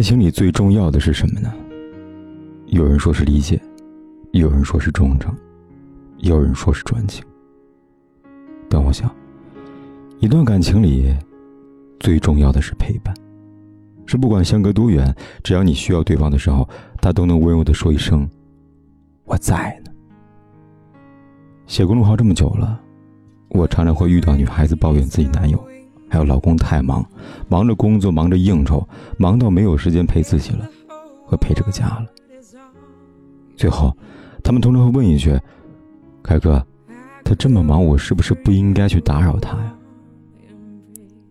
爱情里最重要的是什么呢？有人说是理解，有人说是忠诚，也有人说是专情。但我想，一段感情里最重要的是陪伴，是不管相隔多远，只要你需要对方的时候，他都能温柔的说一声“我在呢”。写公众号这么久了，我常常会遇到女孩子抱怨自己男友。还有老公太忙，忙着工作，忙着应酬，忙到没有时间陪自己了，和陪这个家了。最后，他们通常会问一句：“凯哥，他这么忙，我是不是不应该去打扰他呀？”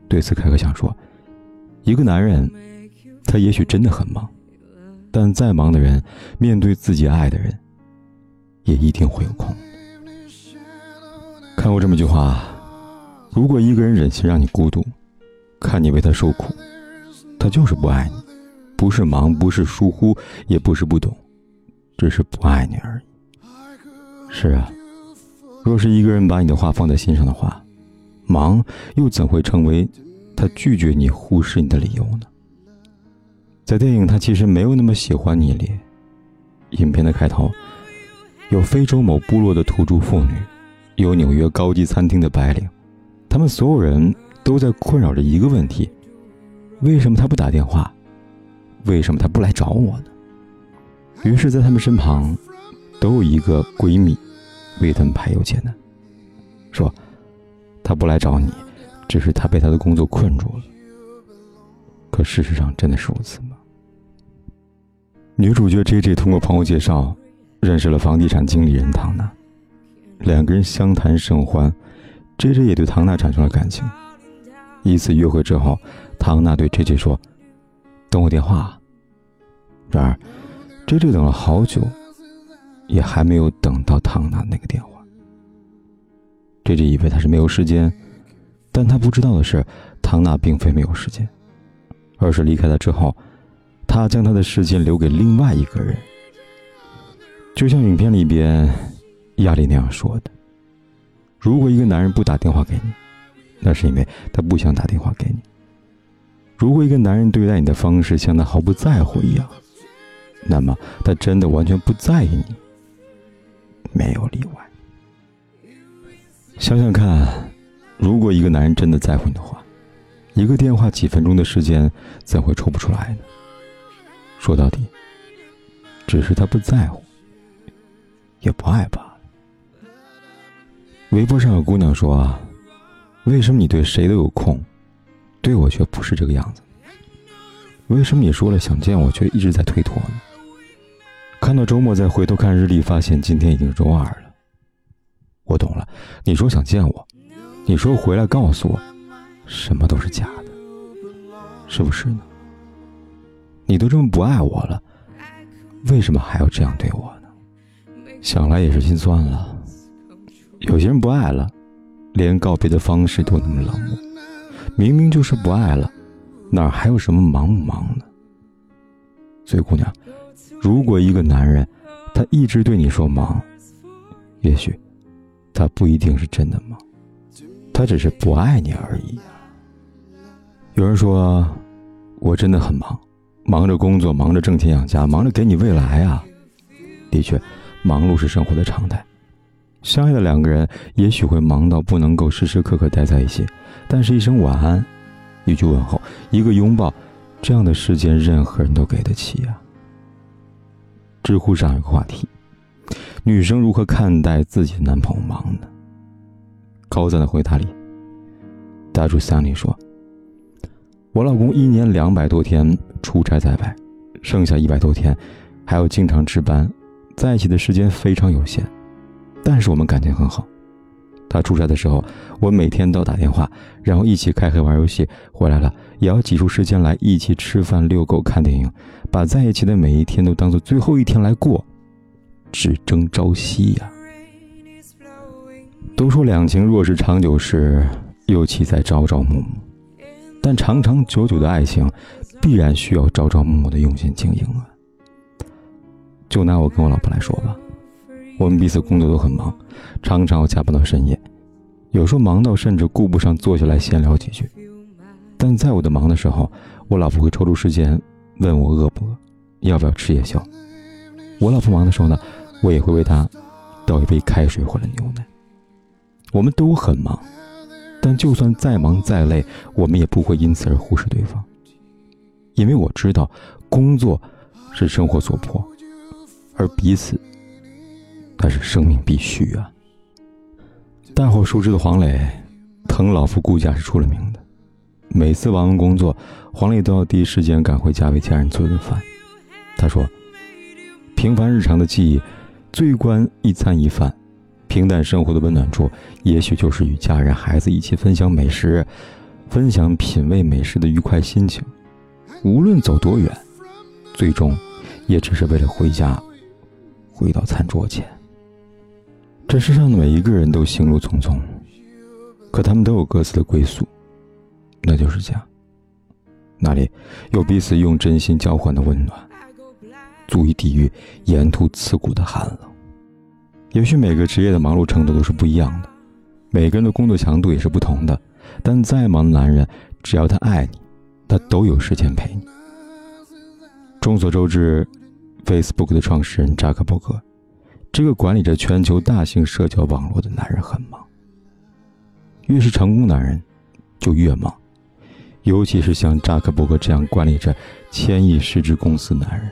对此，凯哥想说：一个男人，他也许真的很忙，但再忙的人，面对自己爱的人，也一定会有空。看过这么一句话。如果一个人忍心让你孤独，看你为他受苦，他就是不爱你，不是忙，不是疏忽，也不是不懂，只是不爱你而已。是啊，若是一个人把你的话放在心上的话，忙又怎会成为他拒绝你、忽视你的理由呢？在电影《他其实没有那么喜欢你》里，影片的开头，有非洲某部落的土著妇女，有纽约高级餐厅的白领。他们所有人都在困扰着一个问题：为什么他不打电话？为什么他不来找我呢？于是，在他们身旁，都有一个闺蜜为他们排忧解难，说：“他不来找你，只是他被他的工作困住了。”可事实上，真的是如此吗？女主角 J J 通过朋友介绍，认识了房地产经理人唐娜，两个人相谈甚欢。J J 也对唐娜产生了感情。一次约会之后，唐娜对 J J 说：“等我电话。”然而，J J 等了好久，也还没有等到唐娜那个电话。J J 以为他是没有时间，但他不知道的是，唐娜并非没有时间，而是离开了之后，他将他的时间留给另外一个人。就像影片里边亚丽那样说的。如果一个男人不打电话给你，那是因为他不想打电话给你。如果一个男人对待你的方式像他毫不在乎一样，那么他真的完全不在意你，没有例外。想想看，如果一个男人真的在乎你的话，一个电话几分钟的时间怎会抽不出来呢？说到底，只是他不在乎，也不爱吧。微博上有姑娘说：“啊，为什么你对谁都有空，对我却不是这个样子？为什么你说了想见我，却一直在推脱呢？”看到周末再回头看日历，发现今天已经周二了。我懂了，你说想见我，你说回来告诉我，什么都是假的，是不是呢？你都这么不爱我了，为什么还要这样对我呢？想来也是心酸了。有些人不爱了，连告别的方式都那么冷漠。明明就是不爱了，哪还有什么忙不忙呢？所以，姑娘，如果一个男人他一直对你说忙，也许他不一定是真的忙，他只是不爱你而已。有人说，我真的很忙，忙着工作，忙着挣钱养家，忙着给你未来啊。的确，忙碌是生活的常态。相爱的两个人也许会忙到不能够时时刻刻待在一起，但是一声晚安，一句问候，一个拥抱，这样的时间任何人都给得起呀。知乎上有个话题：女生如何看待自己的男朋友忙呢？高赞的回答里，答主三里说：“我老公一年两百多天出差在外，剩下一百多天还要经常值班，在一起的时间非常有限。”但是我们感情很好，他出差的时候，我每天都打电话，然后一起开黑玩游戏。回来了也要挤出时间来一起吃饭、遛狗、看电影，把在一起的每一天都当做最后一天来过，只争朝夕呀。都说两情若是长久时，又岂在朝朝暮暮？但长长久久的爱情，必然需要朝朝暮暮的用心经营啊。就拿我跟我老婆来说吧。我们彼此工作都很忙，常常要加班到深夜，有时候忙到甚至顾不上坐下来闲聊几句。但在我的忙的时候，我老婆会抽出时间问我饿不饿，要不要吃夜宵。我老婆忙的时候呢，我也会为她倒一杯开水或者牛奶。我们都很忙，但就算再忙再累，我们也不会因此而忽视对方，因为我知道工作是生活所迫，而彼此。那是生命必须啊！大伙熟知的黄磊，疼老婆顾家是出了名的。每次忙完工作，黄磊都要第一时间赶回家为家人做顿饭。他说：“平凡日常的记忆，最关一餐一饭。平淡生活的温暖处，也许就是与家人、孩子一起分享美食，分享品味美食的愉快心情。无论走多远，最终也只是为了回家，回到餐桌前。”这世上的每一个人都行路匆匆，可他们都有各自的归宿，那就是家。那里有彼此用真心交换的温暖，足以抵御沿途刺骨的寒冷。也许每个职业的忙碌程度都是不一样的，每个人的工作强度也是不同的，但再忙的男人，只要他爱你，他都有时间陪你。众所周知，Facebook 的创始人扎克伯格。这个管理着全球大型社交网络的男人很忙。越是成功男人，就越忙，尤其是像扎克伯格这样管理着千亿市值公司男人。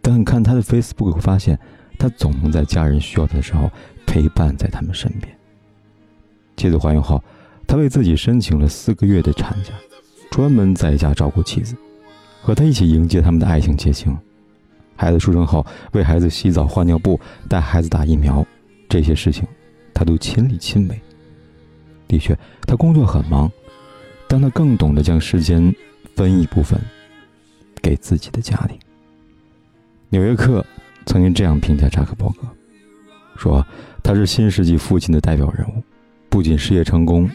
但看他的 Facebook 发现，他总能在家人需要他的时候陪伴在他们身边。妻子怀孕后，他为自己申请了四个月的产假，专门在家照顾妻子，和他一起迎接他们的爱情结晶。孩子出生后，为孩子洗澡、换尿布、带孩子打疫苗，这些事情，他都亲力亲为。的确，他工作很忙，但他更懂得将时间分一部分给自己的家庭。《纽约客》曾经这样评价扎克伯格，说他是新世纪父亲的代表人物，不仅事业成功，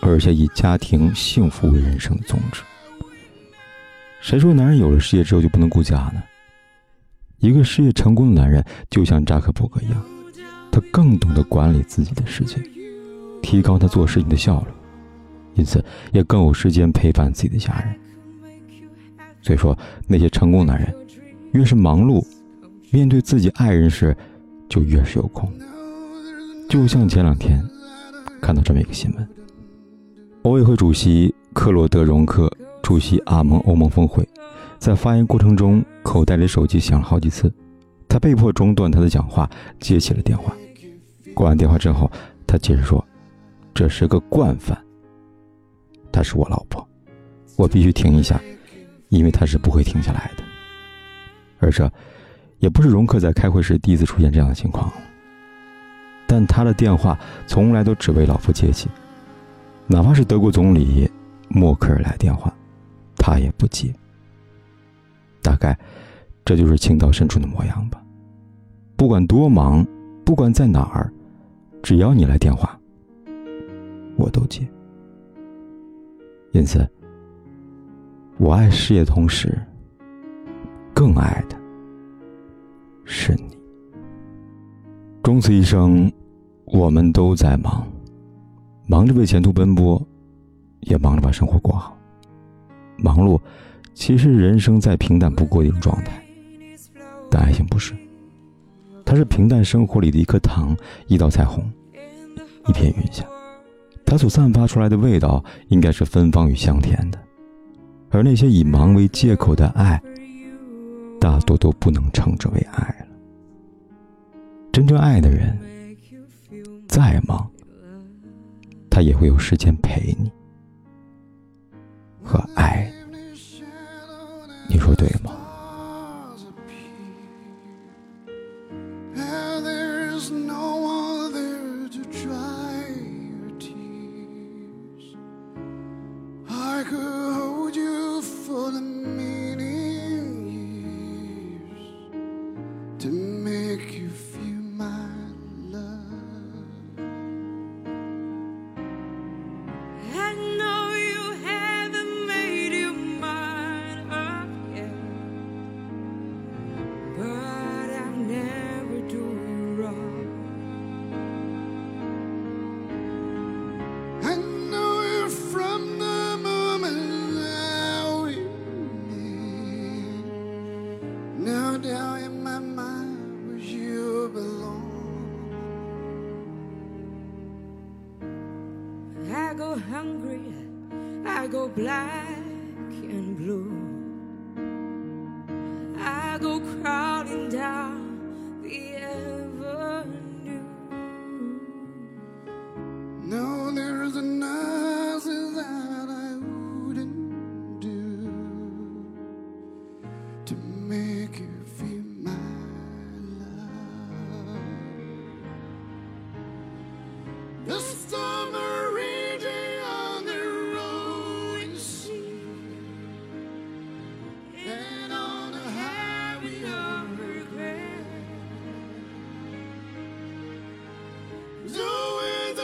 而且以家庭幸福为人生的宗旨。谁说男人有了事业之后就不能顾家呢？一个事业成功的男人，就像扎克伯格一样，他更懂得管理自己的时间，提高他做事情的效率，因此也更有时间陪伴自己的家人。所以说，那些成功男人，越是忙碌，面对自己爱人时，就越是有空。就像前两天看到这么一个新闻：欧委会主席克洛德·容克出席阿盟欧盟峰会。在发言过程中，口袋里手机响了好几次，他被迫中断他的讲话，接起了电话。挂完电话之后，他接着说：“这是个惯犯。她是我老婆，我必须停一下，因为她是不会停下来的。而这，也不是容克在开会时第一次出现这样的情况。但他的电话从来都只为老婆接起，哪怕是德国总理默克尔来电话，他也不接。”大概，这就是情到深处的模样吧。不管多忙，不管在哪儿，只要你来电话，我都接。因此，我爱事业，同时更爱的是你。终此一生，我们都在忙，忙着为前途奔波，也忙着把生活过好。忙碌。其实人生再平淡不过一种状态，但爱情不是，它是平淡生活里的一颗糖，一道彩虹，一片云霞，它所散发出来的味道应该是芬芳与香甜的，而那些以忙为借口的爱，大多都不能称之为爱了。真正爱的人，再忙，他也会有时间陪你和爱。你说对吗？Hungry, I go black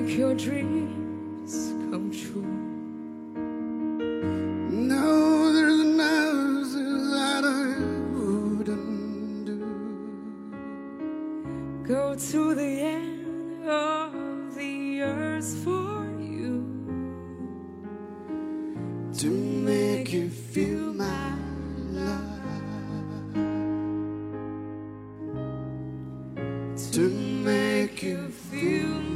Make your dreams come true. No, there's nothing that I wouldn't do Go to the end of the earth for you to make you feel my love. To make you feel